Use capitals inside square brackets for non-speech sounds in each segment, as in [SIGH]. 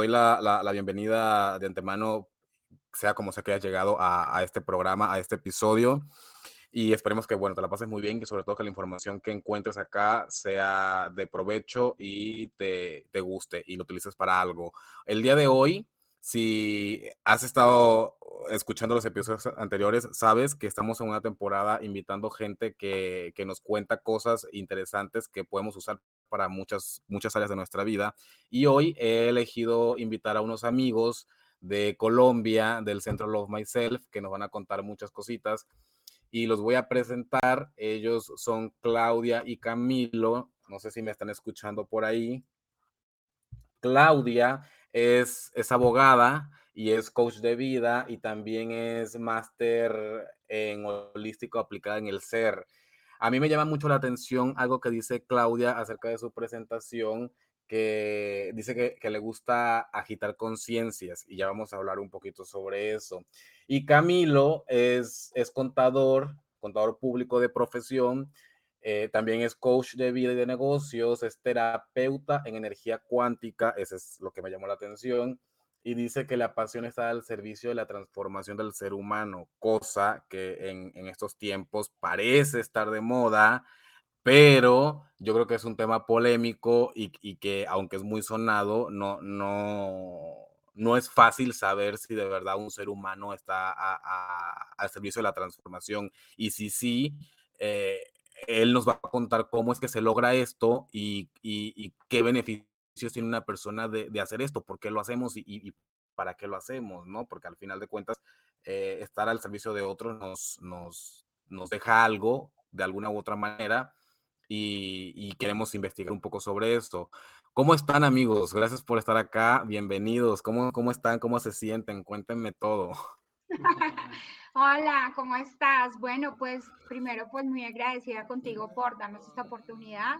doy la, la, bienvenida de antemano, sea como sea que hayas llegado a, este programa, a este episodio. Y esperemos que, bueno, te la pases muy bien, que sobre todo que la información que encuentres acá sea de provecho y te, te guste y lo utilices para algo. El día de hoy, si has estado escuchando los episodios anteriores, sabes que estamos en una temporada invitando gente que, que, nos cuenta cosas interesantes que podemos usar para muchas, muchas áreas de nuestra vida. Y hoy he elegido invitar a unos amigos de Colombia, del Centro Love Myself, que nos van a contar muchas cositas. Y los voy a presentar. Ellos son Claudia y Camilo. No sé si me están escuchando por ahí. Claudia es, es abogada y es coach de vida y también es máster en holístico aplicada en el ser. A mí me llama mucho la atención algo que dice Claudia acerca de su presentación, que dice que, le gusta agitar conciencias y ya vamos a hablar un poquito sobre eso. Y Camilo es, es contador, contador público de profesión, eh, también es coach de vida y de negocios, es terapeuta en energía cuántica, eso es lo que me llamó la atención y dice que la pasión está al servicio de la transformación del ser humano, cosa que en, en, estos tiempos parece estar de moda, pero yo creo que es un tema polémico y, y que aunque es muy sonado, no, no, no es fácil saber si de verdad un ser humano está a, al servicio de la transformación. Y si sí, eh, él nos va a contar cómo es que se logra esto y, y, y qué beneficios tiene una persona de, de, hacer esto, por qué lo hacemos y, y, para qué lo hacemos, ¿no? Porque al final de cuentas, eh, estar al servicio de otros nos, nos, nos deja algo de alguna u otra manera y, y, queremos investigar un poco sobre esto. ¿Cómo están amigos? Gracias por estar acá, bienvenidos. ¿Cómo, cómo están? ¿Cómo se sienten? Cuéntenme todo. [LAUGHS] Hola, ¿cómo estás? Bueno, pues primero pues muy agradecida contigo por darnos esta oportunidad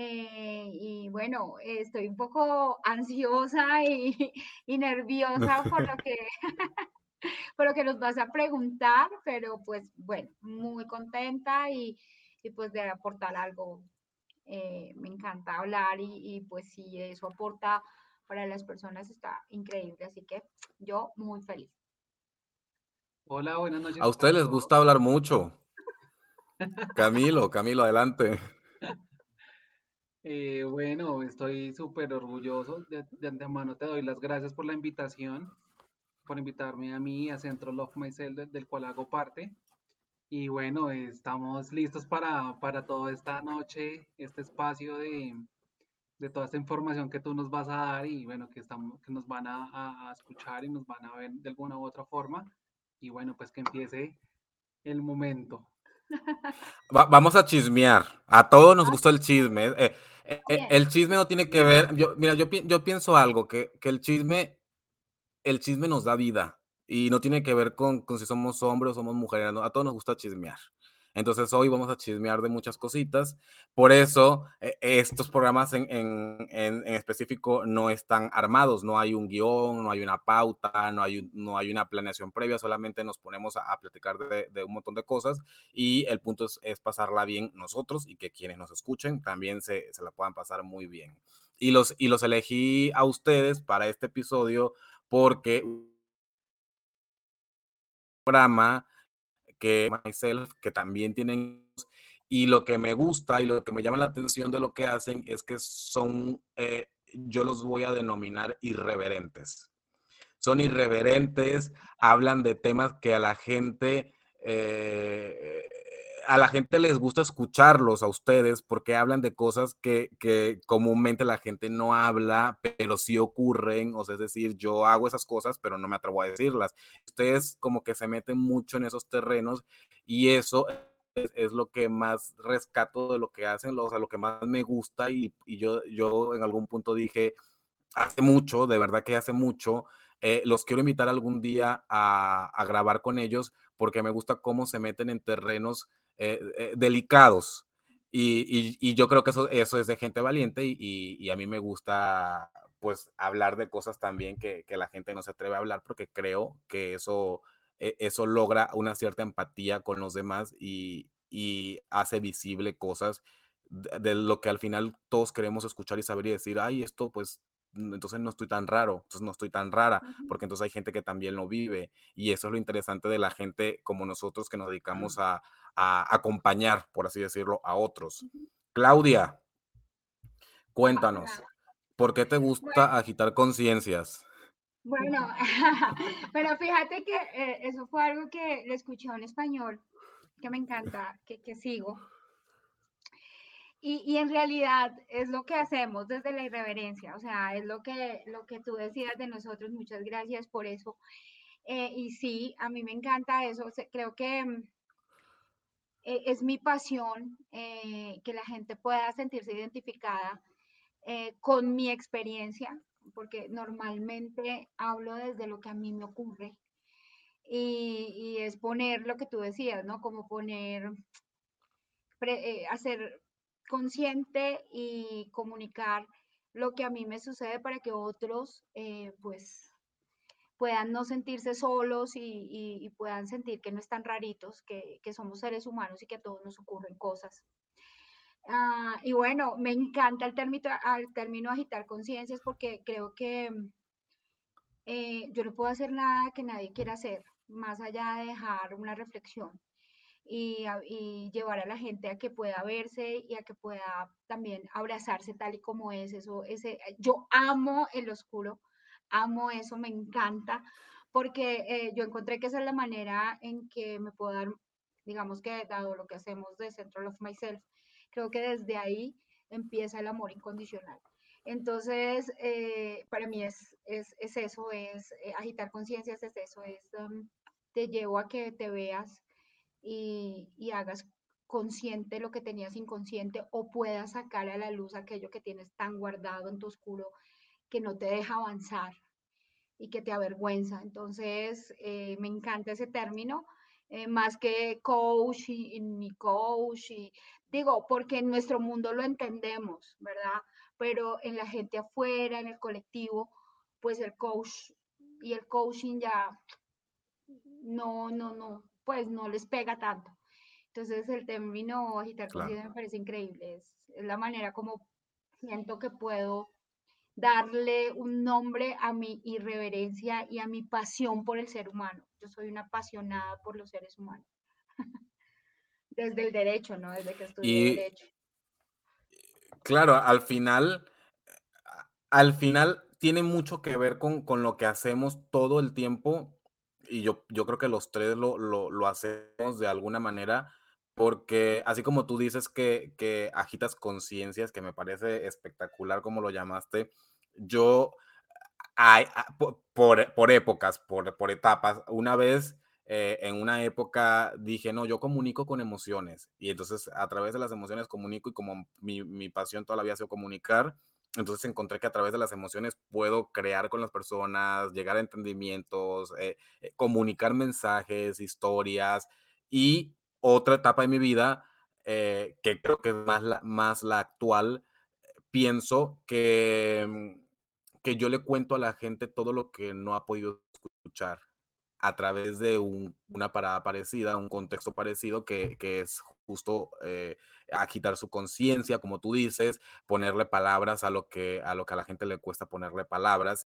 eh, y bueno, estoy un poco [LAUGHS] ansiosa y, y nerviosa por lo que [LAUGHS] [LAUGHS] por lo que nos vas a preguntar, pero pues bueno, muy contenta y, y pues de aportar algo. Eh, me encanta hablar y, y, pues si eso aporta para las personas está increíble, así que yo muy feliz. Hola, buenas noches. A ustedes les gusta hablar mucho. Camilo, Camilo, adelante. Eh, bueno, estoy súper orgulloso. De, de, antemano te doy las gracias por la invitación, por invitarme a mí, a Centro Love Myself, del, del cual hago parte. Y bueno, estamos listos para, para toda esta noche, este espacio de, de, toda esta información que tú nos vas a dar y bueno, que, estamos, que nos van a, a escuchar y nos van a ver de alguna u otra forma. Y bueno, pues que empiece el momento. Va, vamos a chismear. A todos nos gusta el chisme. Eh, eh, el chisme no tiene que ver. Yo, mira, yo, yo pienso algo: que, que, el chisme, el chisme nos da vida. Y no tiene que ver con, con si somos hombres o somos mujeres. No, a todos nos gusta chismear. Entonces hoy vamos a chismear de muchas cositas. Por eso eh, estos programas en, en, en, en, específico no están armados, no hay un guion, no hay una pauta, no hay, no hay una planeación previa, solamente nos ponemos a, a platicar de, de, un montón de cosas y el punto es, es, pasarla bien nosotros y que quienes nos escuchen también se, se la puedan pasar muy bien. Y los, y los elegí a ustedes para este episodio porque programa que Myself, que también tienen y lo que me gusta y lo que me llama la atención de lo que hacen es que son, eh, yo los voy a denominar irreverentes. Son irreverentes, hablan de temas que a la gente eh, a la gente les gusta escucharlos a ustedes porque hablan de cosas que, que, comúnmente la gente no habla, pero sí ocurren, o sea, es decir, yo hago esas cosas, pero no me atrevo a decirlas. Ustedes como que se meten mucho en esos terrenos y eso es, es lo que más rescato de lo que hacen, o sea, lo que más me gusta y, y yo, yo en algún punto dije, hace mucho, de verdad que hace mucho, eh, los quiero invitar algún día a, a grabar con ellos porque me gusta cómo se meten en terrenos eh, eh, delicados. Y, y, y, yo creo que eso, eso es de gente valiente y, y, a mí me gusta pues hablar de cosas también que, que, la gente no se atreve a hablar porque creo que eso, e, eso logra una cierta empatía con los demás y, hace visible cosas de, de, lo que al final todos queremos escuchar y saber y decir, ay, esto pues entonces no estoy tan raro, entonces no estoy tan rara, porque entonces hay gente que también lo vive y eso es lo interesante de la gente como nosotros que nos dedicamos a, acompañar, por así decirlo, a otros. Claudia, cuéntanos, ¿por qué te gusta agitar conciencias? Bueno, [LAUGHS] pero fíjate que eh, eso fue algo que le escuché en español, que me encanta, que, que sigo. Y, y, en realidad es lo que hacemos desde la irreverencia, o sea, es lo que, lo que tú decías de nosotros, muchas gracias por eso. Eh, y sí, a mí me encanta eso, creo que mm, e, es mi pasión eh, que la gente pueda sentirse identificada con mi experiencia, porque normalmente hablo desde lo que a mí me ocurre. Y, y es poner lo que tú decías, ¿no? Como poner, eh, hacer consciente y comunicar lo que a mí me sucede para que otros, eh, pues, puedan no sentirse solos y, puedan sentir que no están raritos, que, que somos seres humanos y que a todos nos ocurren cosas. Ah, y bueno, me encanta el término, el término agitar conciencias porque creo que eh, yo no puedo hacer nada que nadie quiera hacer, más allá de dejar una reflexión y, y, llevar a la gente a que pueda verse y a que pueda también abrazarse tal y como es. Eso, ese, yo amo el oscuro, amo eso, me encanta, porque eh, yo encontré que esa es la manera en que me puedo dar, digamos que dado lo que hacemos de Central of Myself, Creo que desde ahí empieza el amor incondicional. Entonces, eh, para mí es, es, es eso, es eh, agitar conciencias, es eso, es um, te llevo a que te veas y, y, hagas consciente lo que tenías inconsciente o puedas sacar a la luz aquello que tienes tan guardado en tu oscuro que no te deja avanzar y que te avergüenza. Entonces, eh, me encanta ese término eh, más que coach y, ni coach, y digo, porque en nuestro mundo lo entendemos, ¿verdad? Pero en la gente afuera, en el colectivo, pues el coach y el coaching ya no, no, no, pues no les pega tanto. Entonces el término agitar claro. me parece increíble, es, es la manera como siento que puedo darle un nombre a mi irreverencia y a mi pasión por el ser humano. Yo soy una apasionada por los seres humanos. [LAUGHS] Desde el derecho, ¿no? Desde que estudié derecho. Claro, al final, al final tiene mucho que ver con, con lo que hacemos todo el tiempo y yo, yo creo que los tres lo, lo, lo hacemos de alguna manera porque así como tú dices que, que agitas conciencias, que me parece espectacular como lo llamaste, yo, hay, por, por, épocas, por, por, etapas, una vez eh, en una época dije, no, yo comunico con emociones y entonces a través de las emociones comunico y como mi, mi pasión todavía ha sido comunicar, entonces encontré que a través de las emociones puedo crear con las personas, llegar a entendimientos, eh, eh, comunicar mensajes, historias y otra etapa de mi vida que creo que es más la, más la actual, pienso que mm, que yo le cuento a la gente todo lo que no ha podido escuchar a través de una parada parecida, un contexto parecido que, que es justo eh, agitar su conciencia, como tú dices, ponerle palabras a lo que a lo que a la gente le cuesta ponerle palabras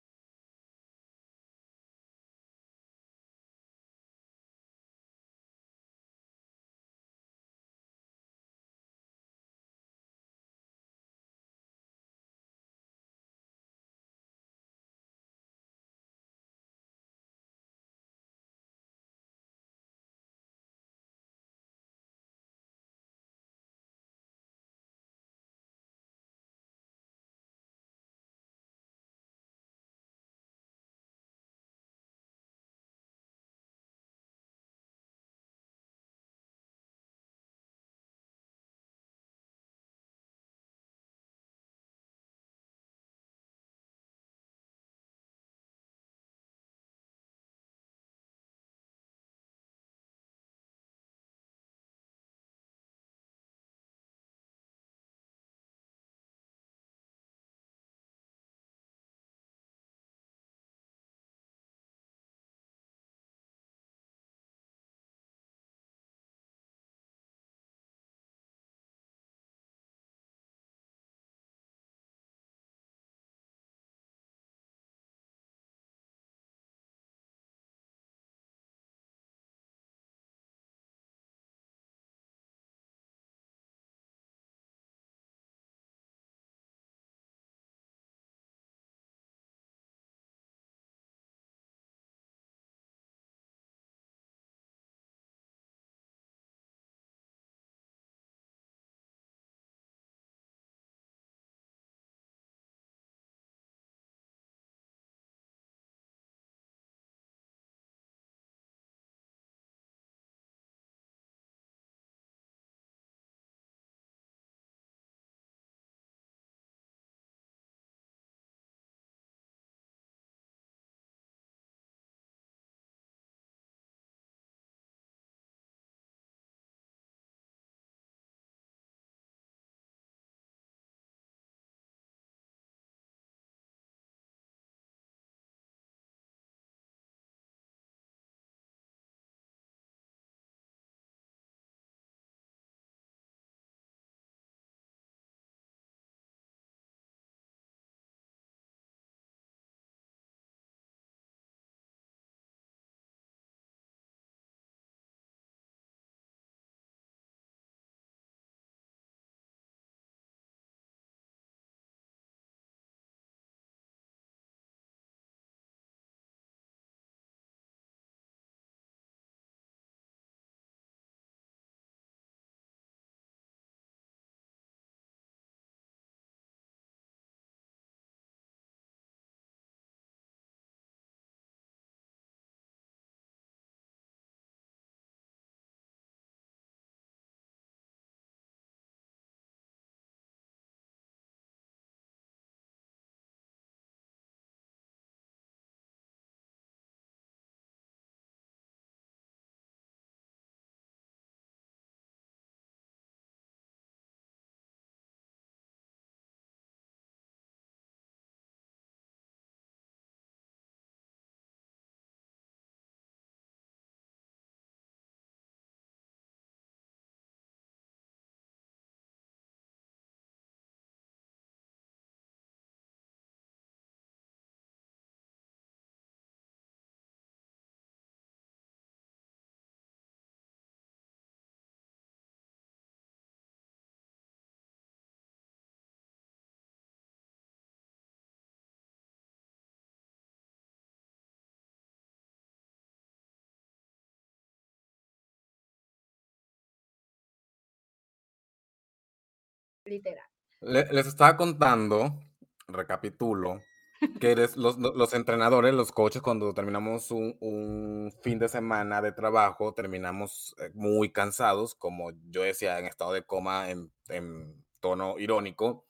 literal. les estaba contando, recapitulo, que [LAUGHS] los, los, entrenadores, los coaches, cuando terminamos un, un, fin de semana de trabajo, terminamos eh, muy cansados, como yo decía, en estado de coma, en, en tono irónico.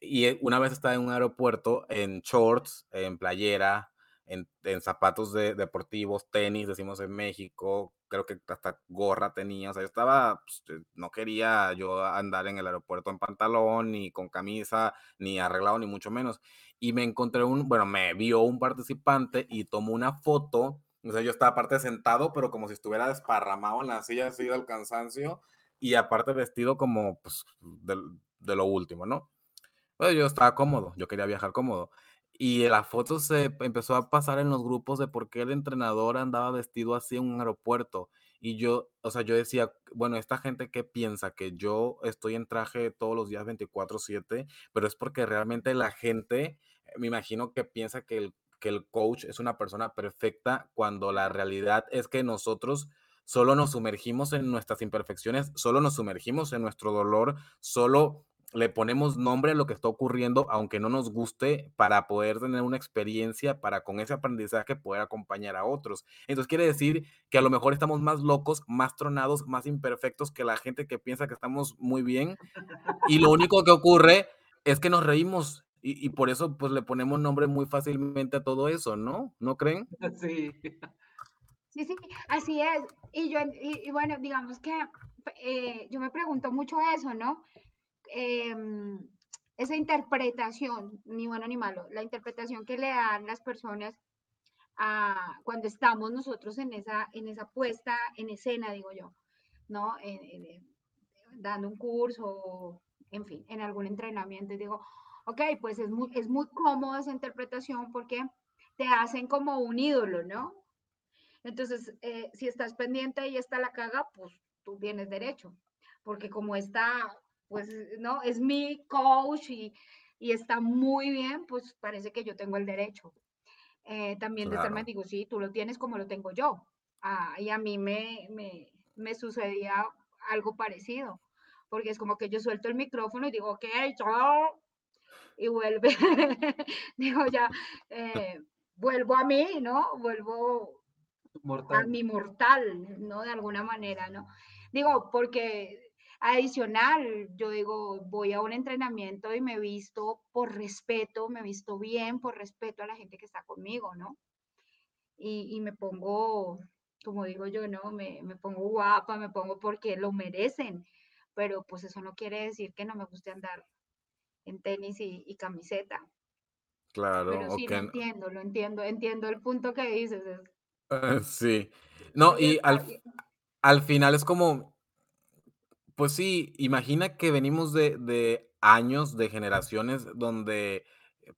Y eh, una vez estaba en un aeropuerto en shorts, en playera, en, zapatos de, deportivos, tenis, decimos en México, creo que hasta gorra tenía, o sea, yo estaba, pues, eh, no quería yo andar en el aeropuerto en pantalón, ni con camisa, ni arreglado, ni mucho menos. Y me encontré un, bueno, me vio un participante y tomó una foto, o sea, yo estaba aparte sentado, pero como si estuviera desparramado en la silla así del cansancio, y aparte vestido como, pues, de, lo último, ¿no? Pues yo estaba cómodo, yo quería viajar cómodo. Y la foto se empezó a pasar en los grupos de por qué el entrenador andaba vestido así en un aeropuerto. Y yo, o sea, yo decía, bueno, esta gente que piensa que yo estoy en traje todos los días 24/7, pero es porque realmente la gente, me imagino que piensa que el, que el coach es una persona perfecta cuando la realidad es que nosotros solo nos sumergimos en nuestras imperfecciones, solo nos sumergimos en nuestro dolor, solo le ponemos nombre a lo que está ocurriendo, aunque no nos guste, para poder tener una experiencia, para con ese aprendizaje poder acompañar a otros. Entonces quiere decir que a lo mejor estamos más locos, más tronados, más imperfectos que la gente que piensa que estamos muy bien. Y lo único que ocurre es que nos reímos y, por eso pues le ponemos nombre muy fácilmente a todo eso, ¿no? ¿No creen? [LAUGHS] Sí. Sí, sí, así es. Y yo, y, bueno, digamos que eh, yo me pregunto mucho eso, ¿no? Em, esa interpretación, ni bueno ni malo, la interpretación que le dan las personas a, cuando estamos nosotros en esa, en esa puesta en escena, digo yo, ¿no? dando un curso, en fin, en algún entrenamiento, y digo, ok, pues es muy, es muy cómodo esa interpretación porque te hacen como un ídolo, ¿no? Entonces, eh, si estás pendiente y está la caga, pues tú tienes derecho, porque como está pues, ¿no? Es mi coach y, está muy bien, pues parece que yo tengo el derecho. Eh, también de estarme digo, sí, tú lo tienes como lo tengo yo. Ah, y a mí me, me, sucedía algo parecido, porque es como que yo suelto el micrófono y digo, ok, chao, y vuelve, [LAUGHS] digo ya, eh, vuelvo a mí, ¿no? Vuelvo a mi mortal, ¿no? De alguna manera, ¿no? Digo, porque Adicional, yo digo, voy a un entrenamiento y me visto por respeto, me visto bien, por respeto a la gente que está conmigo, ¿no? Y, me pongo, como digo yo, ¿no? Me, pongo guapa, me pongo porque lo merecen, pero pues eso no quiere decir que no me guste andar en tenis y, camiseta. Claro, pero sí, lo entiendo, lo entiendo, entiendo el punto que dices. [LAUGHS] sí, no, y al, al final es como, pues sí, imagina que venimos de, años, de generaciones donde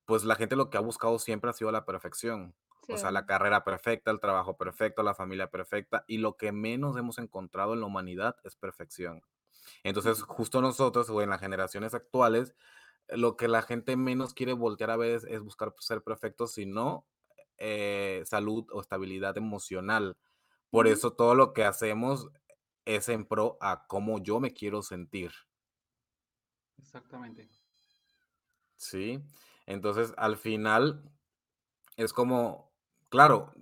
pues la gente lo que ha buscado siempre ha sido la perfección. O sea, la carrera perfecta, el trabajo perfecto, la familia perfecta, y lo que menos hemos encontrado en la humanidad es perfección. Entonces, justo nosotros, o en las generaciones actuales, lo que la gente menos quiere voltear a ver es, buscar ser perfecto, sino eh, salud o estabilidad emocional. Por eso todo lo que hacemos es en pro a cómo yo me quiero sentir. Exactamente. Sí, entonces al final es como, claro,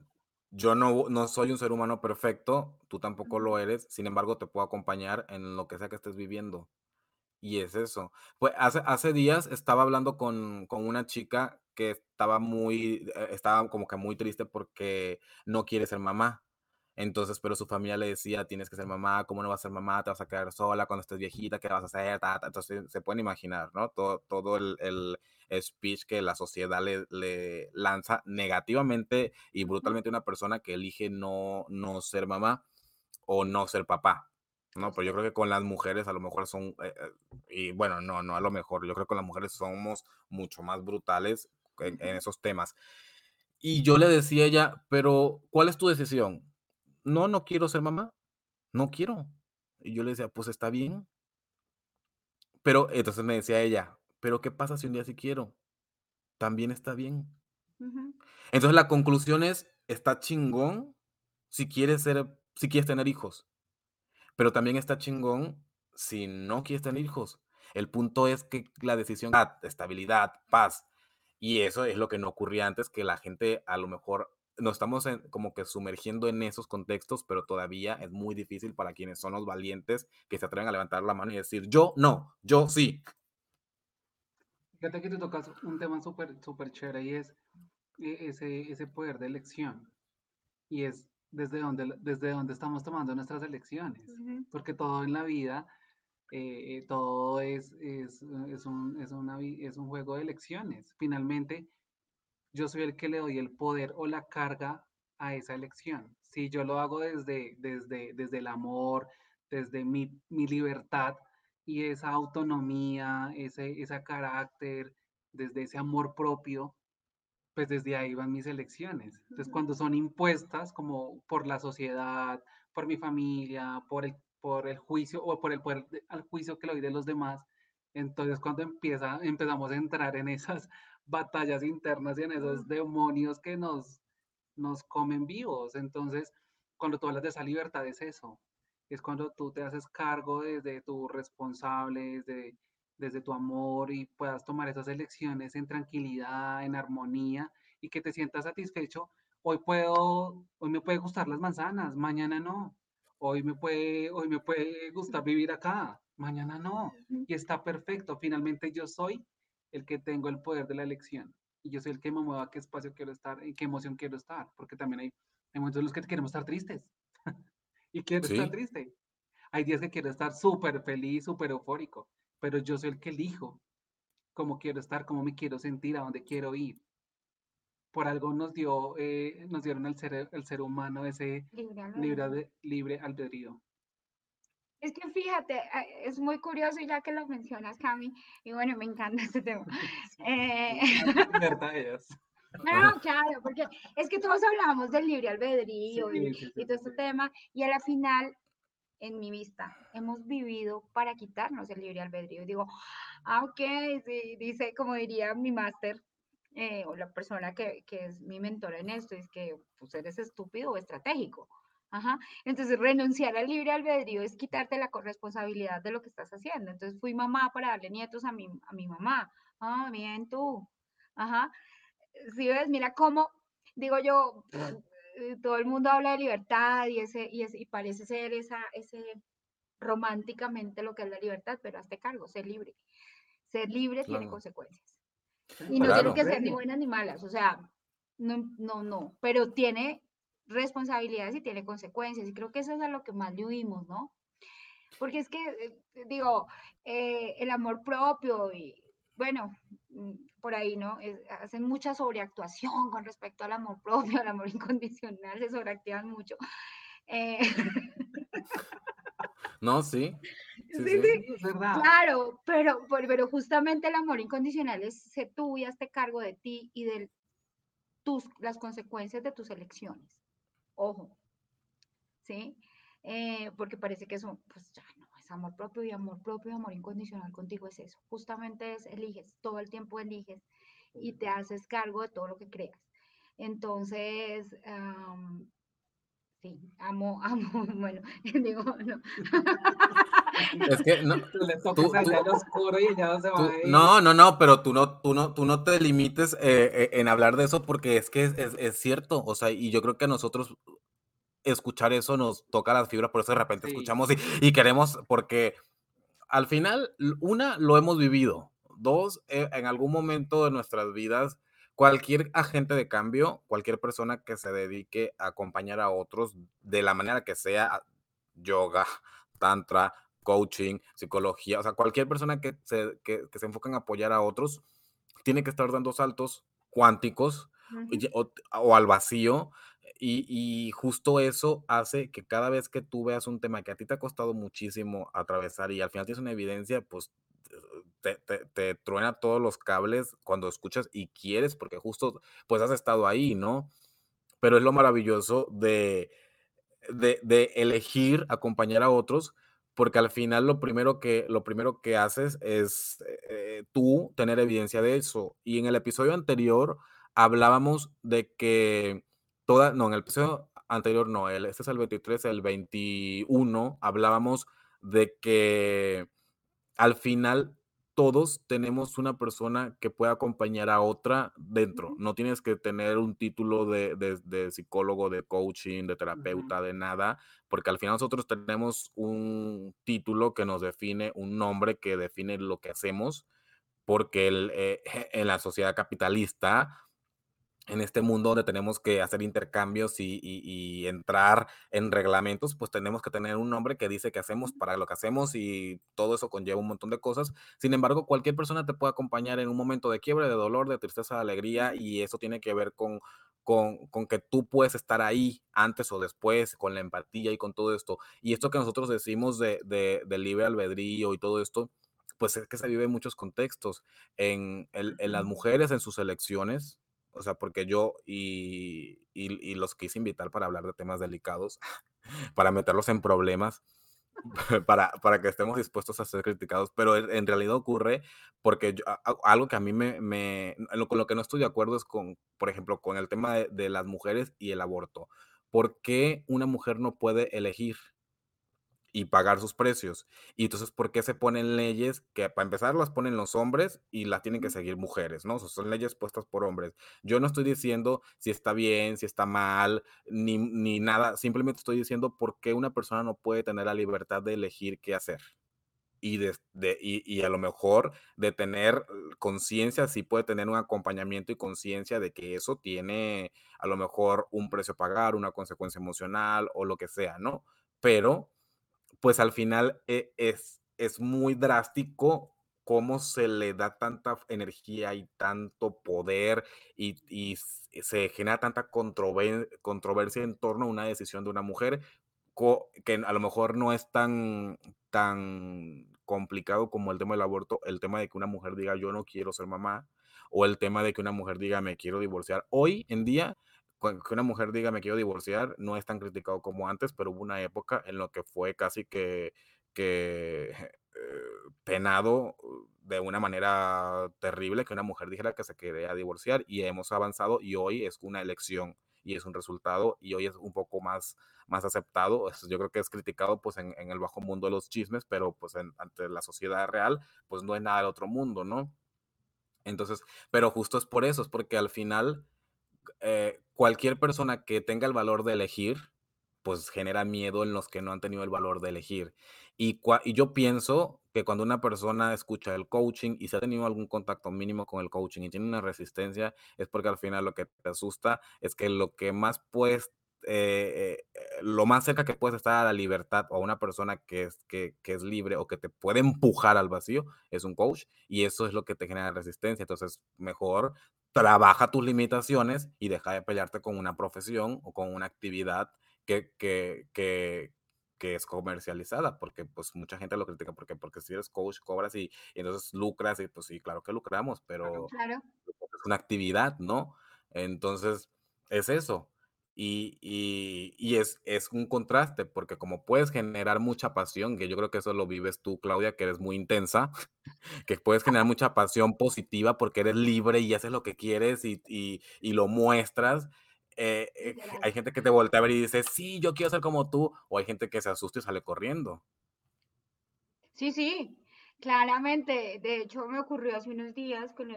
yo no, no soy un ser humano perfecto, tú tampoco lo eres, sin embargo te puedo acompañar en lo que sea que estés viviendo. Y es eso. Pues hace, hace días estaba hablando con, con una chica que estaba muy, eh, estaba como que muy triste porque no quiere ser mamá. Entonces, pero su familia le decía, tienes que ser mamá, ¿cómo no vas a ser mamá? Te vas a quedar sola cuando estés viejita, ¿qué vas a hacer? Entonces, se pueden imaginar, ¿no? Todo, todo el, el speech que la sociedad le, le, lanza negativamente y brutalmente a una persona que elige no, no ser mamá o no ser papá. No, pero yo creo que con las mujeres a lo mejor son, eh, eh, y bueno, no, no a lo mejor, yo creo que con las mujeres somos mucho más brutales en, en esos temas. Y yo le decía a ella, pero ¿cuál es tu decisión? No, no quiero ser mamá, no quiero. Y yo le decía, pues está bien. Pero entonces me decía ella, pero ¿qué pasa si un día sí quiero? También está bien. Entonces la conclusión es, está chingón si quieres ser, si quieres tener hijos. Pero también está chingón si no quieres tener hijos. El punto es que la decisión, estabilidad, paz, y eso es lo que no ocurría antes, que la gente a lo mejor nos estamos como que sumergiendo en esos contextos, pero todavía es muy difícil para quienes son los valientes que se atreven a levantar la mano y decir, yo no, yo sí. Fíjate que te tocas un tema súper, súper chévere y es e, ese, ese poder de elección. Y es desde donde, desde donde estamos tomando nuestras elecciones. Porque todo en la vida, eh, todo es, es, es, un, es, una, es un juego de elecciones. Finalmente, yo soy el que le doy el poder o la carga a esa elección. Si yo lo hago desde, desde, desde el amor, desde mi, mi libertad y esa autonomía, ese, ese carácter, desde ese amor propio, pues desde ahí van mis elecciones. Entonces, cuando son impuestas como por la sociedad, por mi familia, por el, por el juicio o por el poder al juicio que lo doy de los demás, entonces cuando empieza, empezamos a entrar en esas batallas internas y en esos demonios que nos, nos comen vivos. Entonces, cuando tú hablas de esa libertad es eso, es cuando tú te haces cargo desde tu responsable, desde, desde tu amor y puedas tomar esas elecciones en tranquilidad, en armonía y que te sientas satisfecho. Hoy puedo, hoy me puede gustar las manzanas, mañana no. Hoy me puede, hoy me puede gustar vivir acá, mañana no. Y está perfecto. Finalmente yo soy el que tengo el poder de la elección. Y yo soy el que me mueva a qué espacio quiero estar, en qué emoción quiero estar, porque también hay, hay momentos en los que queremos estar tristes. [LAUGHS] y quiero estar triste. Hay días que quiero estar súper feliz, súper eufórico, pero yo soy el que elijo cómo quiero estar, cómo me quiero sentir, a dónde quiero ir. Por algo nos dio, eh, nos dieron el ser, el ser humano ese libre, libre albedrío. Es que fíjate, es muy curioso ya que lo mencionas, Cami, y bueno, me encanta este tema. [LAUGHS] Eh... [LAUGHS] No, claro, porque es que todos hablamos del libre albedrío y, todo este tema, y a la final, en mi vista, hemos vivido para quitarnos el libre albedrío. digo, ah, ok, dice, como diría mi máster, eh, o la persona que, que, es mi mentor en esto, es que pues eres estúpido o estratégico. Ajá. Entonces, renunciar al libre albedrío es quitarte la corresponsabilidad de lo que estás haciendo. Entonces, fui mamá para darle nietos a mi, a mi mamá. Ah, bien, tú. Ajá. Si ves, mira cómo, digo yo, eh, todo el mundo habla de libertad y, ese, y, ese, y parece ser esa, ese románticamente lo que es la libertad, pero hazte cargo, ser libre. Ser libre tiene consecuencias. Y no tiene que ser ni buenas ni malas, o sea, no, no, no, pero tiene responsabilidades y tiene consecuencias. Y creo que eso es a lo que más le huimos, ¿no? Porque es que, eh, digo, eh, el amor propio y, bueno, mm, por ahí, ¿no? hacen mucha sobreactuación con respecto al amor propio, [LAUGHS] al amor incondicional, se sobreactivan mucho. Eh, [LAUGHS] no, sí. Sí, sí, Claro, pero, pero justamente el amor incondicional es ser tú y hazte cargo de ti y de tus, las consecuencias de tus elecciones. Ojo, ¿sí? Eh, porque parece que eso, pues ya no, es amor propio y amor propio amor incondicional contigo es eso. Justamente es, eliges, todo el tiempo eliges y te haces cargo de todo lo que creas. Entonces, sí, amo, [LAUGHS] amo, bueno, [LAUGHS] digo, no. [LAUGHS] Es que no, no, no, no, pero tú no, tú no, tú no te limites eh, eh, en hablar de eso porque es que es, cierto, o sea, y yo creo que a nosotros escuchar eso nos toca las fibras, por eso de repente escuchamos y, y, queremos, porque al final, una, lo hemos vivido, dos, eh, en algún momento de nuestras vidas, cualquier agente de cambio, cualquier persona que se dedique a acompañar a otros de la manera que sea, yoga, tantra, coaching, psicología, o sea, cualquier persona que se, que, se enfoque en apoyar a otros, tiene que estar dando saltos cuánticos o, al vacío. Y, justo eso hace que cada vez que tú veas un tema que a ti te ha costado muchísimo atravesar y al final tienes una evidencia, pues te, te, truena todos los cables cuando escuchas y quieres, porque justo pues has estado ahí, ¿no? Pero es lo maravilloso de, de, de elegir acompañar a otros porque al final lo primero que, lo primero que haces es eh, tú tener evidencia de eso. Y en el episodio anterior hablábamos de que toda, no, en el episodio anterior no, el, este es el 23, el 21, hablábamos de que al final todos tenemos una persona que pueda acompañar a otra dentro. No tienes que tener un título de, psicólogo, de coaching, de terapeuta, de nada, porque al final nosotros tenemos un título que nos define, un nombre que define lo que hacemos, porque eh, [LAUGHS] en la sociedad capitalista en este mundo donde tenemos que hacer intercambios y, entrar en reglamentos, pues tenemos que tener un nombre que dice que hacemos para lo que hacemos y todo eso conlleva un montón de cosas. Sin embargo, cualquier persona te puede acompañar en un momento de quiebre, de dolor, de tristeza, de alegría y eso tiene que ver con, con, con, que tú puedes estar ahí antes o después, con la empatía y con todo esto. Y esto que nosotros decimos de, de, de libre albedrío y todo esto, pues es que se vive en muchos contextos. En, en las mujeres, en sus elecciones, o sea, porque yo y, los quise invitar para hablar de temas delicados, [LAUGHS] para meterlos en problemas, [LAUGHS] para, para que estemos dispuestos a ser criticados, pero en realidad ocurre porque algo que a mí me, me lo, con lo que no estoy de acuerdo es con, por ejemplo, con el tema de, de las mujeres y el aborto. ¿Por qué una mujer no puede elegir? Y pagar sus precios. Y entonces, ¿por qué se ponen leyes que para empezar las ponen los hombres y las tienen que seguir mujeres, ¿no? son leyes puestas por hombres. Yo no estoy diciendo si está bien, si está mal, ni, ni nada, simplemente estoy diciendo por qué una persona no puede tener la libertad de elegir qué hacer. Y, de, y, y, a lo mejor de tener conciencia, sí puede tener un acompañamiento y conciencia de que eso tiene a lo mejor un precio a pagar, una consecuencia emocional o lo que sea, ¿no? Pero pues al final eh, es, es muy drástico cómo se le da tanta energía y tanto poder y, se genera tanta controversia en torno a una decisión de una mujer que a lo mejor no es tan, tan complicado como el tema del aborto, el tema de que una mujer diga yo no quiero ser mamá o el tema de que una mujer diga me quiero divorciar. Hoy en día que una mujer diga me quiero divorciar no es tan criticado como antes, pero hubo una época en lo que fue casi que, que eh, penado de una manera terrible que una mujer dijera que se quería divorciar y hemos avanzado y hoy es una elección y es un resultado y hoy es un poco más, más aceptado. Yo creo que es criticado pues en, el bajo mundo de los chismes, pero pues ante la sociedad real pues no es nada del otro mundo, ¿no? Entonces, pero justo es por eso, es porque al final eh, cualquier persona que tenga el valor de elegir, pues genera miedo en los que no han tenido el valor de elegir. Y, yo pienso que cuando una persona escucha el coaching y se ha tenido algún contacto mínimo con el coaching y tiene una resistencia, es porque al final lo que te asusta es que lo que más puedes, eh, eh, lo más cerca que puedes estar a la libertad o a una persona que es, que, que es libre o que te puede empujar al vacío es un coach y eso es lo que te genera resistencia. Entonces, mejor trabaja tus limitaciones y deja de pelearte con una profesión o con una actividad que, que, que, que es comercializada, porque pues mucha gente lo critica porque, porque si eres coach cobras y, entonces lucras y pues sí, claro que lucramos, pero claro. es una actividad, ¿no? Entonces es eso. Y, y, y, es, es un contraste, porque como puedes generar mucha pasión, que yo creo que eso lo vives tú, Claudia, que eres muy intensa, [LAUGHS] que puedes generar [LAUGHS] mucha pasión positiva porque eres libre y haces lo que quieres y, y lo muestras. Eh, eh, hay gente que te voltea a ver y dice, sí, yo quiero ser como tú, o hay gente que se asusta y sale corriendo. Sí, sí, claramente. De hecho, me ocurrió hace unos días, con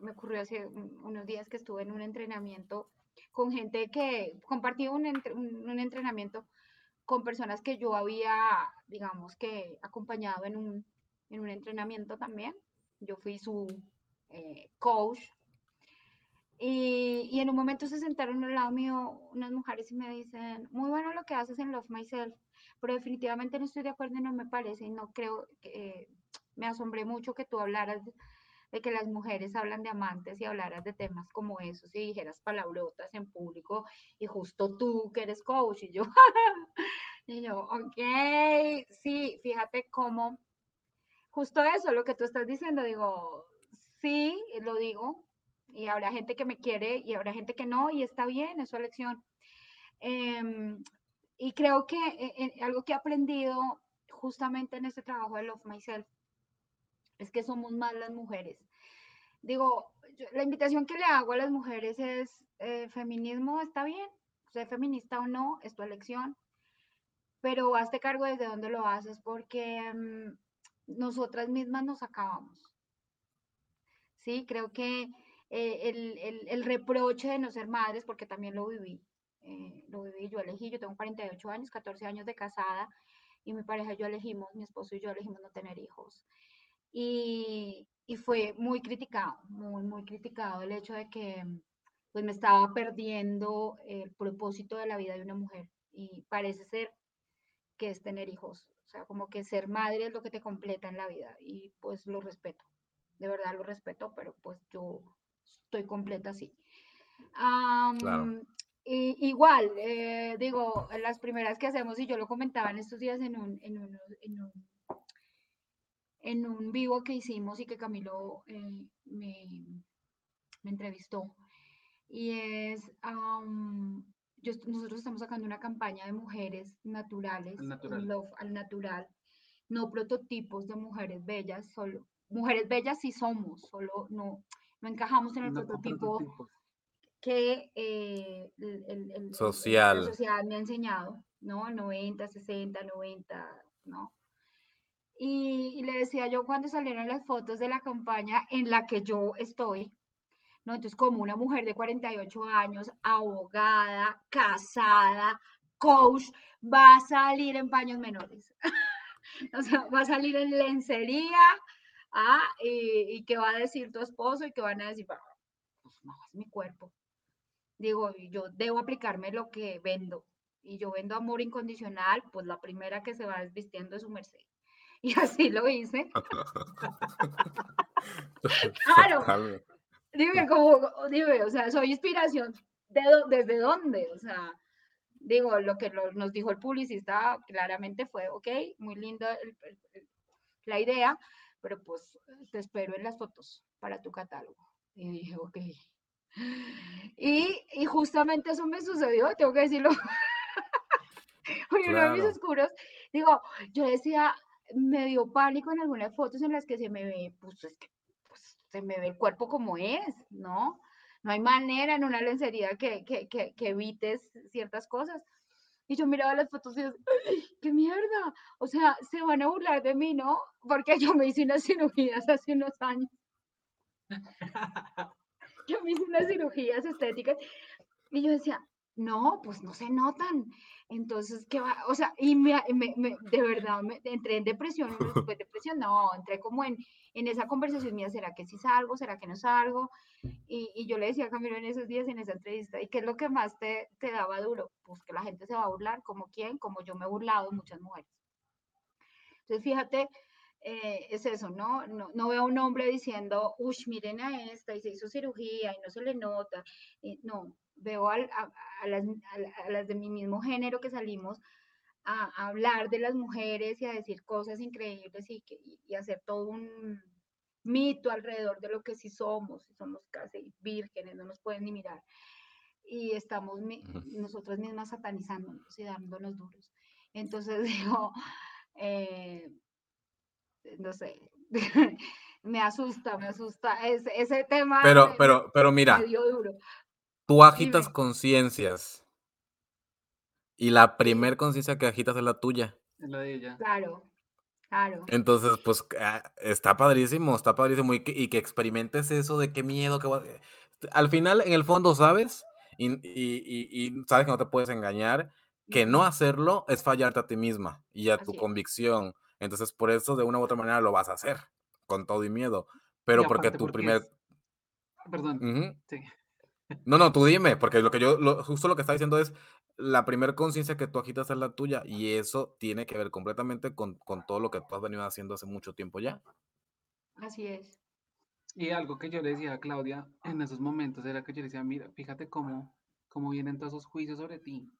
me ocurrió hace unos días que estuve en un entrenamiento con gente que compartí un, un, entrenamiento con personas que yo había, digamos que, acompañado en un, en un entrenamiento también. Yo fui su eh, coach. Y, y, en un momento se sentaron al lado mío unas mujeres y me dicen, muy bueno lo que haces en Love Myself, pero definitivamente no estoy de acuerdo y no me parece y no creo que eh, me asombré mucho que tú hablaras que las mujeres hablan de amantes y hablaras de temas como esos y dijeras palabrotas en público y justo tú que eres coach y yo, [LAUGHS] y yo, ok, sí, fíjate cómo, justo eso, lo que tú estás diciendo, digo, sí, lo digo, y habrá gente que me quiere y habrá gente que no, y está bien, es su elección. Em, y creo que eh, eh, algo que he aprendido justamente en este trabajo de Love Myself es que somos más las mujeres. Digo, la invitación que le hago a las mujeres es, eh, feminismo está bien, sé feminista o no, es tu elección, pero hazte cargo desde dónde lo haces, porque mm, nosotras mismas nos acabamos. Sí, creo que eh, el, reproche de no ser madres, porque también lo viví, eh, lo viví, yo elegí, yo tengo 48 años, 14 años de casada, y mi pareja y yo elegimos, mi esposo y yo elegimos no tener hijos. Y, y fue muy criticado, muy, muy criticado el hecho de que pues me estaba perdiendo el propósito de la vida de una mujer. Y parece ser que es tener hijos. O sea, como que ser madre es lo que te completa en la vida. Y pues lo respeto. De verdad lo respeto, pero pues yo estoy completa así. igual, eh, digo, las primeras que hacemos, y yo lo comentaba en estos días en un, en un, en un, vivo que hicimos y que Camilo eh, me, me, entrevistó, y es, nosotros estamos sacando una campaña de mujeres naturales, Love al natural, no prototipos de mujeres bellas, solo, mujeres bellas sí somos, solo no, no encajamos en el prototipo que eh, el, social. la sociedad me ha enseñado, ¿no? 90, 60, 90, ¿no? Y, y, le decía yo cuando salieron las fotos de la campaña en la que yo estoy, ¿no? Entonces, como una mujer de 48 años, abogada, casada, coach, va a salir en paños menores. [LAUGHS] o sea, va a salir en lencería, ah, y, qué va a decir tu esposo y qué van a decir, pues no, es mi cuerpo. Digo, yo debo aplicarme lo que vendo. Y yo vendo amor incondicional, pues la primera que se va desvistiendo es su merced. Y así lo hice. [LAUGHS] claro. Dime, como, dime, o sea, soy inspiración. ¿De, ¿Desde dónde? O sea, digo, lo que nos dijo el publicista claramente fue, ok, muy linda la idea, pero pues te espero en las fotos para tu catálogo. Y dije, ok. Y, y justamente eso me sucedió, tengo que decirlo. [LAUGHS] Oye, uno de mis oscuros, digo, yo decía, me dio pánico en algunas fotos en las que se me ve, pues es que pues, se me ve el cuerpo como es, ¿no? No hay manera en una lencería que, que, que, que evites ciertas cosas. Y yo miraba las fotos y decía, ¡qué mierda! O sea, se van a burlar de mí, ¿no? Porque yo me hice unas cirugías hace unos años. Yo me hice unas cirugías estéticas y yo decía, no, pues no se notan. Entonces, ¿qué va? O sea, y me, me, de verdad, me, entré en depresión, [LAUGHS] después depresión, no, entré como en, en esa conversación mía, ¿será que sí salgo? ¿Será que no salgo? Y, y yo le decía a Camilo en esos días, en esa entrevista, ¿y qué es lo que más te, te daba duro? Pues que la gente se va a burlar, como quién, como yo me he burlado muchas mujeres. Entonces, fíjate, eh, es eso, ¿no? ¿no? No veo a un hombre diciendo, uy, miren a esta y se hizo cirugía y no se le nota. no, veo a, las, a, las, de mi mismo género que salimos a, hablar de las mujeres y a decir cosas increíbles y, y, hacer todo un mito alrededor de lo que sí somos, somos casi vírgenes, no nos pueden ni mirar. Y estamos nosotras mismas satanizándonos y dándonos duros. Entonces [LAUGHS] digo, eh, no sé, [LAUGHS] me asusta, me asusta ese, ese tema. Pero, pero, pero mira, tú agitas conciencias y la primer conciencia que agitas es la tuya. Es la de ella. Claro, claro. Entonces, pues ah, está padrísimo, está padrísimo y que, y que experimentes eso de qué miedo que Al final, en el fondo, sabes y, y, y, sabes que no te puedes engañar, que no hacerlo es fallarte a ti misma y a tu convicción. Entonces, por eso, de una u otra manera, lo vas a hacer, con todo y miedo. Pero porque tu primer... Perdón. Sí. No, no, tú dime, porque lo que yo, justo lo que está diciendo es, la primera conciencia que tú agitas es la tuya y eso tiene que ver completamente con, con, todo lo que tú has venido haciendo hace mucho tiempo ya. Así es. Y algo que yo le decía a Claudia en esos momentos era que yo le decía, mira, fíjate cómo, cómo vienen todos esos juicios sobre ti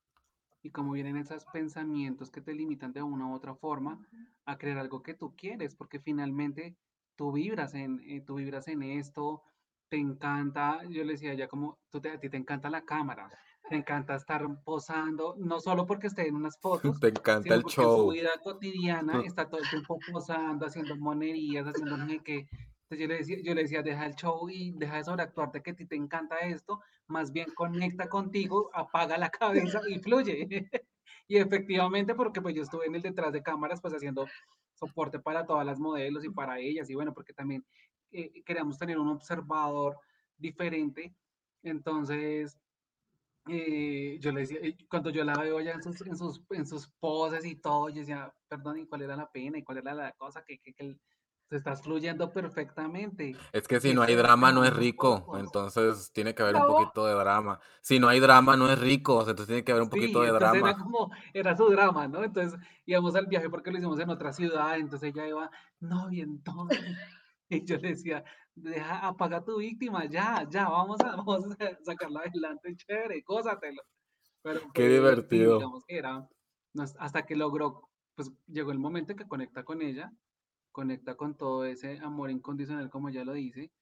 y cómo vienen esos pensamientos que te limitan de una u otra forma a crear algo que tú quieres, porque finalmente tú vibras en, eh, tú vibras en esto, te encanta, yo le decía ya como, tú te, a ti te encanta la cámara, te encanta estar posando, no solo porque esté en unas [LAUGHS] fotos, te encanta el show. En su vida cotidiana [LAUGHS] está todo el tiempo posando, haciendo monerías, haciendo no sé qué. Entonces yo le, decía, yo le decía, deja el show y deja de sobreactuarte que a ti te encanta esto, más bien conecta contigo, apaga la cabeza y fluye. [LAUGHS] y efectivamente, porque pues yo estuve en el detrás de cámaras, pues haciendo soporte para todas las modelos y para ellas, y bueno, porque también eh, queríamos tener un observador diferente. Entonces, eh, yo le decía, eh, cuando yo la veo ya en sus, en sus, en sus poses y todo, yo decía, perdón, ¿y cuál era la pena? ¿Y cuál era la cosa que, que, que se está fluyendo perfectamente? Es que si no hay drama no es rico, entonces tiene que haber un poquito de drama. Si no hay drama no es rico, entonces tiene que haber un poquito de drama. Era como, era su drama, ¿no? Entonces íbamos al viaje porque lo hicimos en otra ciudad, entonces ella iba, no, y entonces... Y yo le decía, deja, apaga tu víctima, ya, ya, vamos a, [LAUGHS] vamos a sacarla adelante, chévere, gózatelo. Pero Qué divertido. Digamos era, hasta que logró, pues llegó el momento en que conecta con ella, conecta con todo ese amor incondicional, como ya lo dice,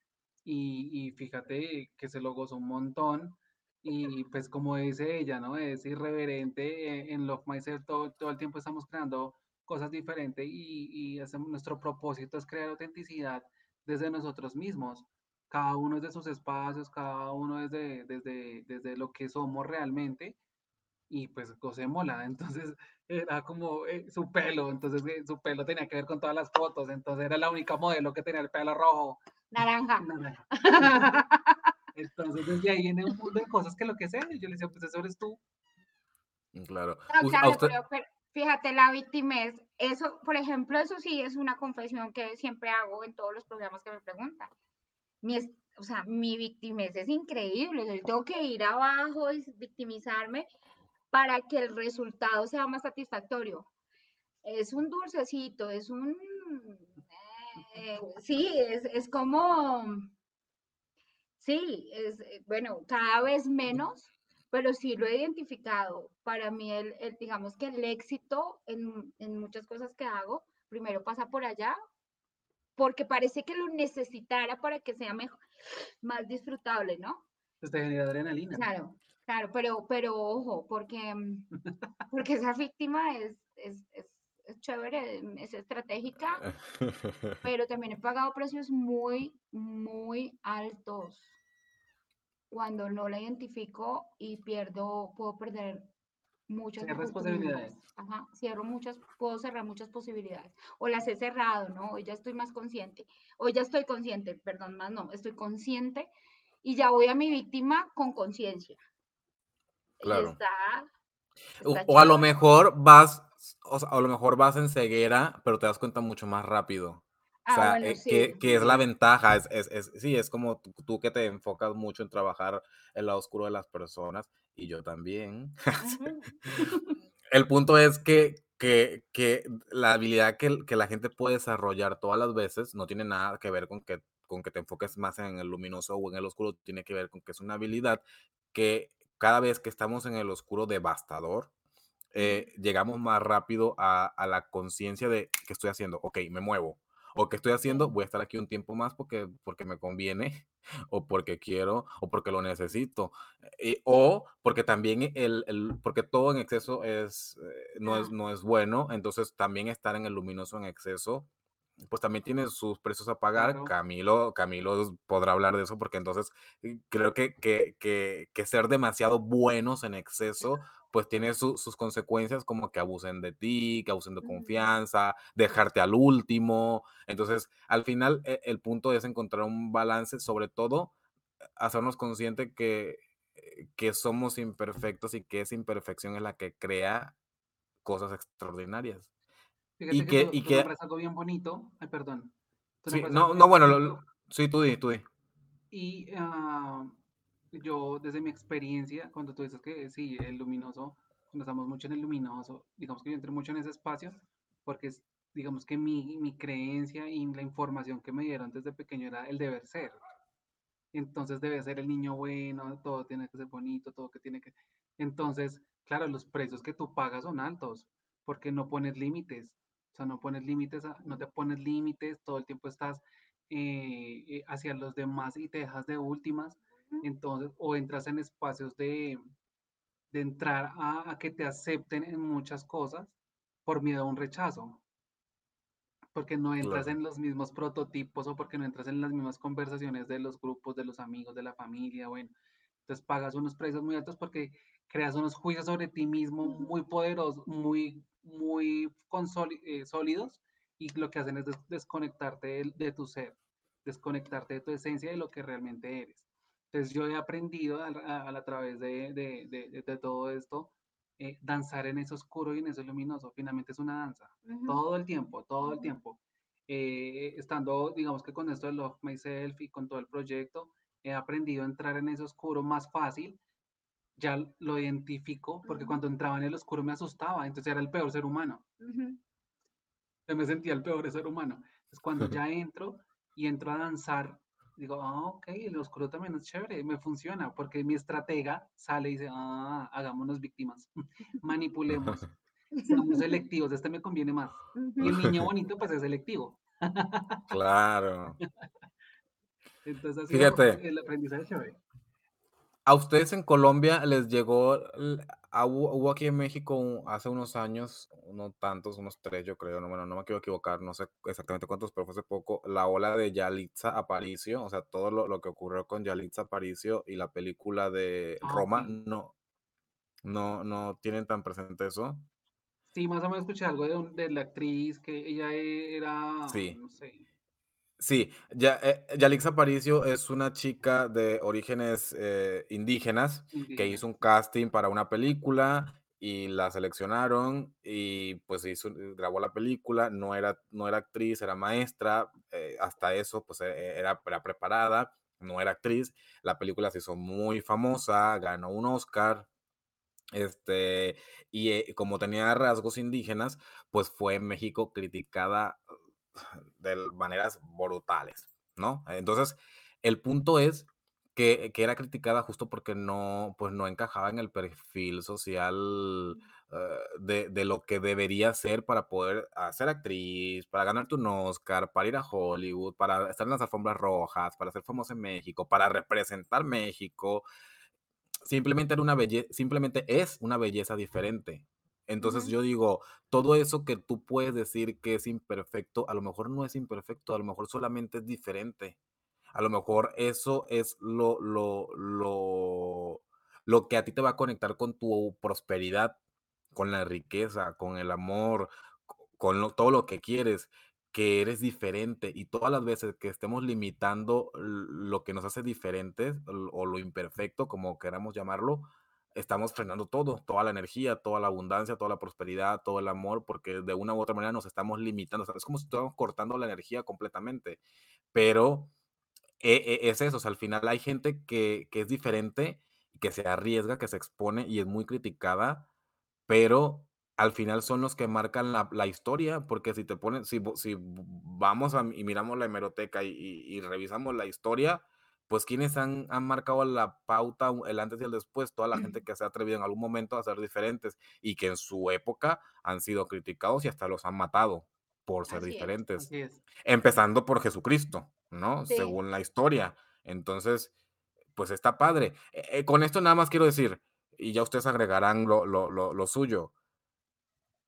y, y fíjate que se lo gozó un montón, y pues como dice ella, ¿no? Es irreverente, eh, en Love Myself todo, todo el tiempo estamos creando cosas diferentes y, y hacemos, nuestro propósito es crear autenticidad desde nosotros mismos. Cada uno es de sus espacios, cada uno es desde, desde lo que somos realmente y pues gocémosla. [LAUGHS] Entonces era como eh, su pelo, entonces eh, su pelo tenía que ver con todas las fotos, entonces era la única modelo que tenía el pelo rojo. Naranja. [LAUGHS] Entonces desde ahí viene un mundo de cosas que lo que sé, yo le decía, pues eso eres tú. Claro. Fíjate, la es eso, por ejemplo, eso sí es una confesión que siempre hago en todos los programas que me preguntan. Mi, o sea, mi victimez es increíble, yo tengo que ir abajo y victimizarme para que el resultado sea más satisfactorio. Es un dulcecito, es un... Eh, sí, es, es como... Sí, es, bueno, cada vez menos, pero sí lo he identificado. Para mí, el, digamos que el éxito en, en, muchas cosas que hago, primero pasa por allá, porque parece que lo necesitara para que sea mejor, más disfrutable, ¿no? Pues te genera adrenalina. Claro, claro, pero, pero ojo, porque, mm, [LAUGHS] porque esa víctima es, es, es, es chévere, es estratégica, [LAUGHS] pero también he pagado precios muy, muy altos cuando no la identifico y pierdo, puedo perder muchas posibilidades. Ajá, cierro muchas, puedo cerrar muchas posibilidades. O las he cerrado, ¿no? Hoy ya estoy más consciente. Hoy ya estoy consciente, perdón, más no, estoy consciente y ya voy a mi víctima con conciencia. Claro. Está, o, a lo mejor vas, o a lo mejor vas en ceguera, pero te das cuenta mucho más rápido. O ah, sea, eh, que, es la ventaja, es, es, sí, es como tú, que te enfocas mucho en trabajar el lado oscuro de las personas, y yo también. [LAUGHS] el punto es que, que, que la habilidad que, que, la gente puede desarrollar todas las veces no tiene nada que ver con que, con que te enfoques más en el luminoso o en el oscuro, tiene que ver con que es una habilidad que cada vez que estamos en el oscuro devastador, eh, llegamos más rápido a, a la conciencia de qué estoy haciendo. Ok, me muevo o qué estoy haciendo, voy a estar aquí un tiempo más porque, porque me conviene, [LAUGHS] o porque quiero, o porque lo necesito, eh, o porque también el, el, porque todo en exceso es, eh, no, es, no es bueno, entonces también estar en el luminoso en exceso pues también tiene sus precios a pagar. Camilo, Camilo podrá hablar de eso porque entonces eh, creo que, que, que, que ser demasiado buenos en exceso pues tiene sus consecuencias como que abusen de ti, que abusen de confianza, dejarte al último. Entonces, al final, e, el punto es encontrar un balance, sobre todo, hacernos conscientes que, eh, que somos imperfectos y que esa imperfección es la que crea cosas extraordinarias. y que, y que... algo bien bonito. Ay, perdón. Sí, no, no, bueno, sí, tú di, tú di. Y uh, yo desde mi experiencia, cuando tú dices que sí, el luminoso, estamos mucho en el luminoso, digamos que yo entré mucho en ese espacio, porque digamos que mi, mi creencia y la información que me dieron desde pequeño era el deber ser. Entonces debe ser el niño bueno, todo tiene que ser bonito, todo que tiene que... Entonces, claro, los precios que tú pagas son altos, porque no pones límites. O sea, no pones límites, no te pones límites, todo el tiempo estás eh, eh, hacia los demás y te dejas de últimas entonces, o entras en espacios de, de entrar a, que te acepten en muchas cosas por miedo a un rechazo, porque no entras en los mismos prototipos o porque no entras en las mismas conversaciones de los grupos, de los amigos, de la familia, bueno, entonces pagas unos precios muy altos porque creas unos juicios sobre ti mismo muy poderosos, muy, muy eh, sólidos, y lo que hacen es desconectarte de, tu ser, desconectarte de tu esencia de lo que realmente eres. Entonces yo he aprendido a, través de, todo esto, eh, danzar en eso oscuro y en eso luminoso. Finalmente es una danza, todo el tiempo, todo el tiempo. Eh, estando, digamos que con esto de Love Myself y con todo el proyecto, he aprendido a entrar en ese oscuro más fácil. Ya lo identifico, porque cuando entraba en el oscuro me asustaba, entonces era el peor ser humano. me sentía el peor ser humano. Entonces cuando [LAUGHS] ya entro y entro a danzar, digo, ah, ok, el oscuro también es chévere, me funciona, porque mi estratega sale y dice, ah, hagámonos víctimas, [LAUGHS] manipulemos, [LAUGHS] seamos selectivos, este me conviene más. Y el niño [LAUGHS] bonito, pues es selectivo. Claro. Entonces, así Fíjate, el aprendizaje chévere. ¿A ustedes en Colombia les llegó, hubo aquí en México hace unos años, no tantos, unos tres yo creo, no, bueno, no me quiero equivocar, no sé exactamente cuántos, pero fue hace poco, la ola de Yalitza Aparicio, o sea, todo lo, que ocurrió con Yalitza Aparicio y la película de ah, Roma, no, no, no tienen tan presente eso. Sí, más o menos escuché algo de, de la actriz que ella era, sí. no sé. Sí, ya, eh, Yalix Aparicio es una chica de orígenes eh, indígenas que hizo un casting para una película y la seleccionaron y pues hizo, grabó la película, no era, no era actriz, era maestra, eh, hasta eso pues era, era, preparada, no era actriz, la película se hizo muy famosa, ganó un Oscar, este, y como tenía rasgos indígenas, pues fue en México criticada de maneras brutales, ¿no? Entonces, el punto es que, era criticada justo porque no, pues no encajaba en el perfil social eh, de, lo que debería ser para poder ser actriz, para ganarte un Oscar, para ir a Hollywood, para estar en las alfombras rojas, para ser famosa en México, para representar México. Simplemente era una belleza, simplemente es una belleza diferente. Entonces yo digo, todo eso que tú puedes decir que es imperfecto, a lo mejor no es imperfecto, a lo mejor solamente es diferente. A lo mejor eso es lo, lo, lo, lo que a ti te va a conectar con tu prosperidad, con la riqueza, con el amor, con todo lo que quieres, que eres diferente. Y todas las veces que estemos limitando lo que nos hace diferentes o lo imperfecto, como queramos llamarlo, estamos frenando todo, toda la energía, toda la abundancia, toda la prosperidad, todo el amor, porque de una u otra manera nos estamos limitando. es como si estuviéramos cortando la energía completamente. Pero e, e, es eso, o al final hay gente que, es diferente, que se arriesga, que se expone y es muy criticada, pero al final son los que marcan la, historia, porque si te ponen, si, si vamos y miramos la hemeroteca y revisamos la historia, pues quienes han, marcado la pauta, el antes y el después, toda la gente que se ha atrevido en algún momento a ser diferentes y que en su época han sido criticados y hasta los han matado por ser diferentes. Empezando por Jesucristo, ¿no? Según la historia. Entonces, pues está padre. Eh, eh, con esto nada más quiero decir, y ya ustedes agregarán lo, lo, lo suyo.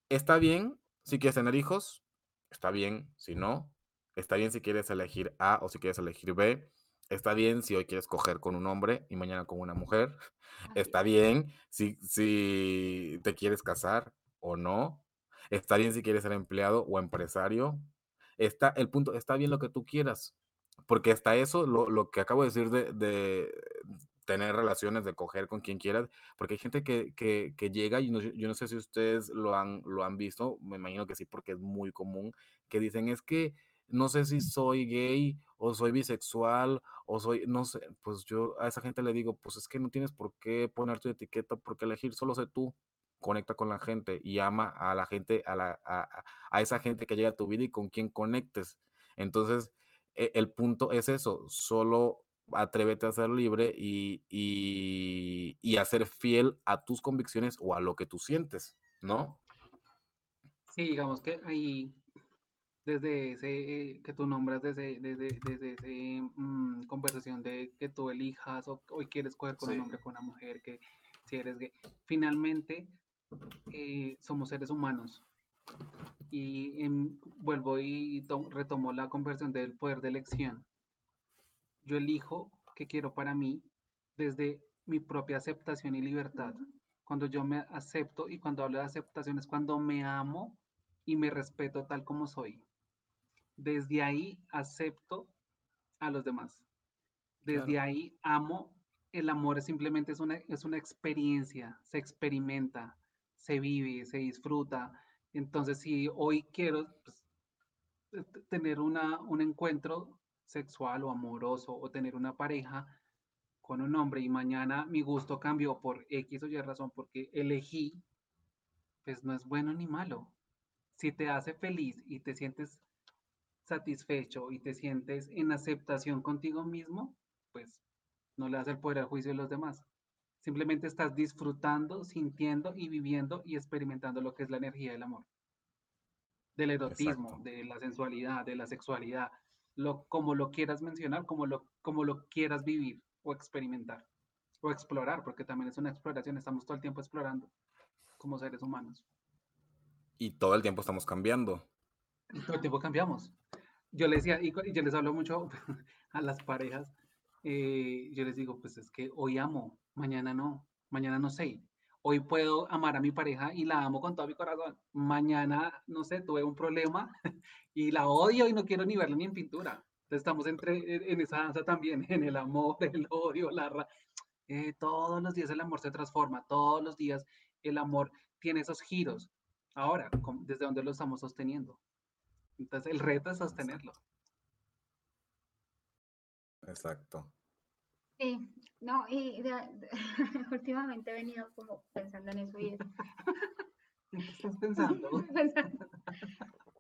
Está bien si quieres tener hijos, está bien si no, está bien si quieres elegir A o si quieres elegir B Está bien si hoy quieres coger con un hombre y mañana con una mujer. [LAUGHS] Está bien si, si te quieres casar o no. Está bien si quieres ser empleado o empresario. Está, el punto, está bien lo que tú quieras. Porque hasta eso, lo, que acabo de decir de, tener relaciones, de coger con quien quieras, porque hay gente que, llega, y yo no sé si ustedes lo han, lo han visto, me imagino que sí, porque es muy común, que dicen es que no sé si soy gay o soy bisexual o soy, no sé, pues yo a esa gente le digo, pues es que no tienes por qué poner tu etiqueta, porque elegir solo sé tú, conecta con la gente y ama a la gente, a, la, a, esa gente que llega a tu vida y con quien conectes. Entonces, e, el punto es eso, solo atrévete a ser libre y, y, y a ser fiel a tus convicciones o a lo que tú sientes, ¿no? Sí, digamos que ahí desde ese que tú nombras, desde, desde, desde esa mm, conversación de que tú elijas o hoy quieres coger con un hombre, con una mujer, que si eres gay, finalmente eh, somos seres humanos. Y vuelvo y retomo la conversación del poder de elección. Yo elijo qué quiero para mí desde mi propia aceptación y libertad. Cuando yo me acepto y cuando hablo de aceptación es cuando me amo y me respeto tal como soy desde ahí acepto a los demás. Desde ahí amo. El amor simplemente es una, es una experiencia, se experimenta, se vive, se disfruta. Entonces, si hoy quiero pues, tener una, un encuentro sexual o amoroso o tener una pareja con un hombre y mañana mi gusto cambió por X o Y razón porque elegí, pues no es bueno ni malo. Si te hace feliz y te sientes satisfecho y te sientes en aceptación contigo mismo, pues no le das el poder al juicio de los demás. Simplemente estás disfrutando, sintiendo y viviendo y experimentando lo que es la energía del amor, del erotismo, de la sensualidad, de la sexualidad, lo, como lo quieras mencionar, como lo, como lo quieras vivir o experimentar o explorar, porque también es una exploración, estamos todo el tiempo explorando como seres humanos. Y todo el tiempo estamos cambiando. Todo el tiempo cambiamos yo les decía, y yo les hablo mucho [LAUGHS] a las parejas, eh, yo les digo, pues es que hoy amo, mañana no, mañana no sé. Hoy puedo amar a mi pareja y la amo con todo mi corazón. Mañana, no sé, tuve un problema [LAUGHS] y la odio y no quiero ni verla ni en pintura. Entonces estamos entre, en esa danza también, en el amor, [LAUGHS] el odio, la... Eh, todos los días el amor se transforma, todos los días el amor tiene esos giros. Ahora, ¿desde dónde lo estamos sosteniendo? Entonces el reto es sostenerlo. Exacto. Sí, no, y [LAUGHS] últimamente he venido como pensando en eso y es... [LAUGHS] ¿Qué estás [LAUGHS] pensando?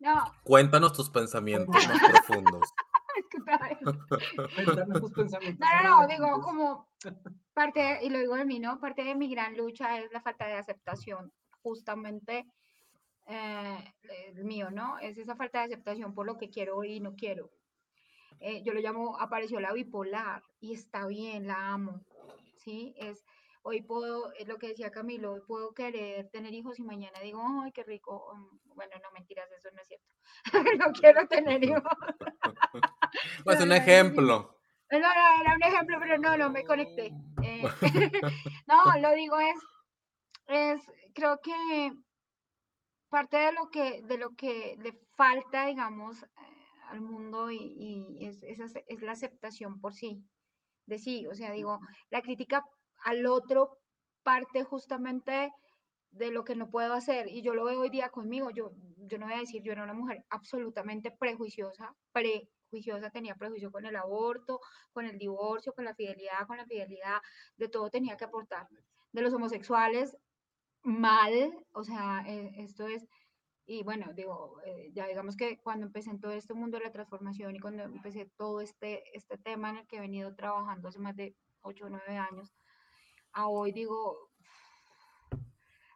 no. Cuéntanos tus pensamientos más profundos. Cuéntanos tus pensamientos. No, no, no, digo como parte, y lo digo de mí, ¿no? Parte de mi gran lucha es la falta de aceptación, justamente eh, el mío, ¿no? Es esa falta de aceptación por lo que quiero y no quiero. Eh, yo lo llamo, apareció la bipolar y está bien, la amo, ¿sí? Es, hoy puedo, es lo que decía Camilo, hoy puedo querer tener hijos y mañana digo, ay, qué rico. Mm, bueno, no mentiras, eso no es cierto. [LAUGHS] no quiero tener hijos. [LAUGHS] [LAUGHS] pues un ejemplo. No, no, era un ejemplo, pero no, no me conecté. Eh, no, lo digo es, es, creo que parte de lo que, de lo que le falta, digamos, eh, al mundo y, es, es, la aceptación por sí, de sí. O sea, digo, la crítica al otro parte justamente de lo que no puedo hacer. Y yo lo veo hoy día conmigo. Yo, yo no voy a decir, yo era una mujer absolutamente prejuiciosa, prejuiciosa, tenía prejuicio con el aborto, con el divorcio, con la fidelidad, con la fidelidad, de todo tenía que aportar. De los homosexuales, mal, o sea, eh, esto es, y bueno, digo, eh, ya digamos que cuando empecé en todo este mundo de la transformación y cuando empecé todo este, este tema en el que he venido trabajando hace más de 8 o 9 años, a hoy digo,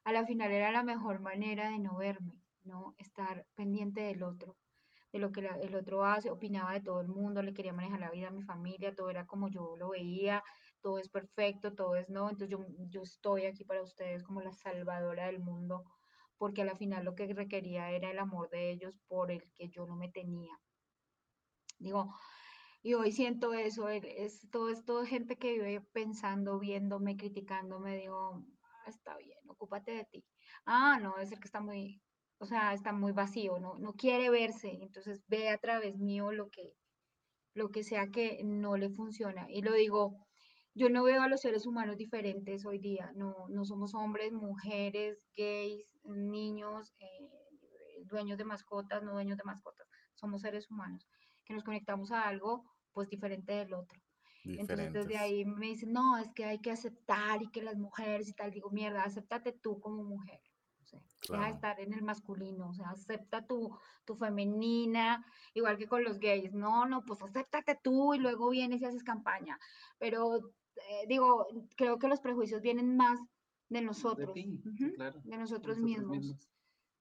a la final era la mejor manera de no verme, ¿no? Estar pendiente del otro, de lo que el otro hace, opinaba de todo el mundo, le quería manejar la vida a mi familia, todo era como yo lo veía, todo es perfecto, todo es no, entonces yo, yo estoy aquí para ustedes como la salvadora del mundo, porque a la final lo que requería era el amor de ellos por el que yo no me tenía. Digo, y hoy siento eso, es todo esto gente que vive pensando, viéndome, criticándome, digo, ah, está bien, ocúpate de ti. Ah, no, es el que está muy, o sea, está muy vacío, no, no quiere verse, entonces ve a través mío lo que, lo que sea que no le funciona. Y lo digo, yo no veo a los seres humanos diferentes hoy día, no, no somos hombres, mujeres, gays, niños, eh, dueños de mascotas, no dueños de mascotas, somos seres humanos, que nos conectamos a algo pues diferente del otro. Entonces desde ahí me dicen, no, es que hay que aceptar y que las mujeres y tal, digo, mierda, acéptate tú como mujer. Deja de estar en el masculino, o sea, acepta tu, tu femenina, igual que con los gays. No, no, pues acéptate tú y luego vienes y haces campaña. Pero eh, digo, creo que los prejuicios vienen más de nosotros, de, nosotros, mismos.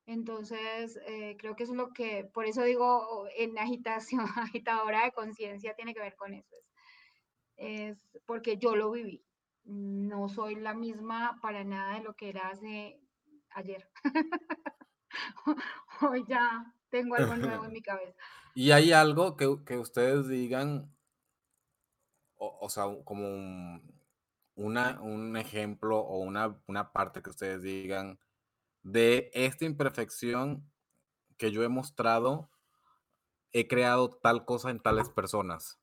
Entonces, eh, creo que eso es lo que, por eso digo, en agitación, [LAUGHS] agitadora de conciencia tiene que ver con eso. Es, porque yo lo viví. No soy la misma para nada de lo que era hace ayer. [LAUGHS] Hoy ya tengo algo nuevo en mi [LAUGHS] cabeza. ¿Y hay algo que, que ustedes digan, o, sea, como un, una, un ejemplo o una, una parte que ustedes digan de esta imperfección que yo he mostrado, he creado tal cosa en tales personas.